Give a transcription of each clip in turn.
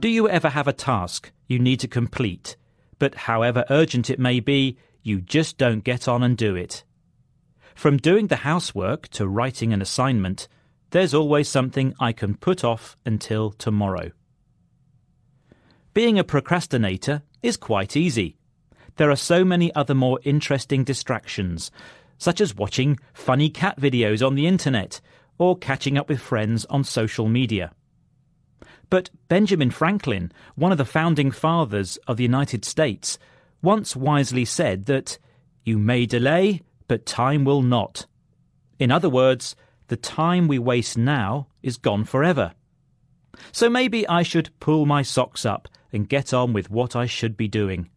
Do you ever have a task you need to complete, but however urgent it may be, you just don't get on and do it? From doing the housework to writing an assignment, there's always something I can put off until tomorrow. Being a procrastinator is quite easy. There are so many other more interesting distractions, such as watching funny cat videos on the internet or catching up with friends on social media. But Benjamin Franklin, one of the founding fathers of the United States, once wisely said that you may delay, but time will not. In other words, the time we waste now is gone forever. So maybe I should pull my socks up and get on with what I should be doing.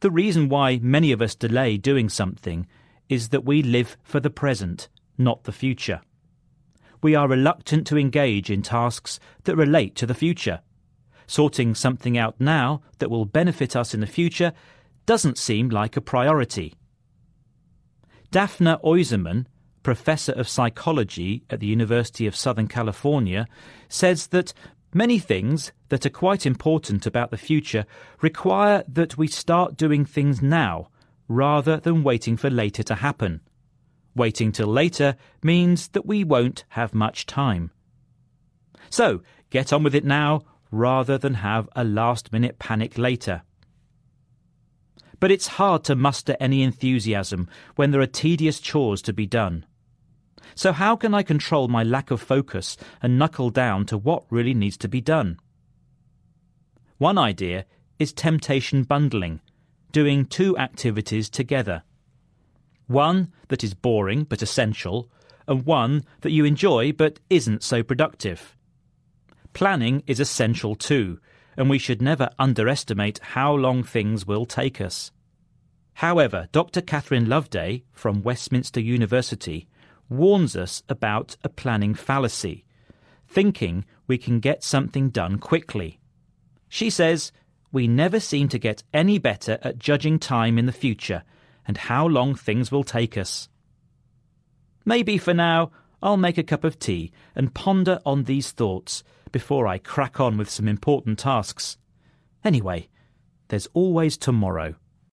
The reason why many of us delay doing something is that we live for the present, not the future. We are reluctant to engage in tasks that relate to the future. Sorting something out now that will benefit us in the future doesn't seem like a priority. Daphna Oyserman, professor of psychology at the University of Southern California, says that Many things that are quite important about the future require that we start doing things now rather than waiting for later to happen. Waiting till later means that we won't have much time. So, get on with it now rather than have a last minute panic later. But it's hard to muster any enthusiasm when there are tedious chores to be done. So, how can I control my lack of focus and knuckle down to what really needs to be done? One idea is temptation bundling, doing two activities together. One that is boring but essential, and one that you enjoy but isn't so productive. Planning is essential too, and we should never underestimate how long things will take us. However, Dr. Catherine Loveday from Westminster University warns us about a planning fallacy, thinking we can get something done quickly. She says, We never seem to get any better at judging time in the future and how long things will take us. Maybe for now, I'll make a cup of tea and ponder on these thoughts before I crack on with some important tasks. Anyway, there's always tomorrow.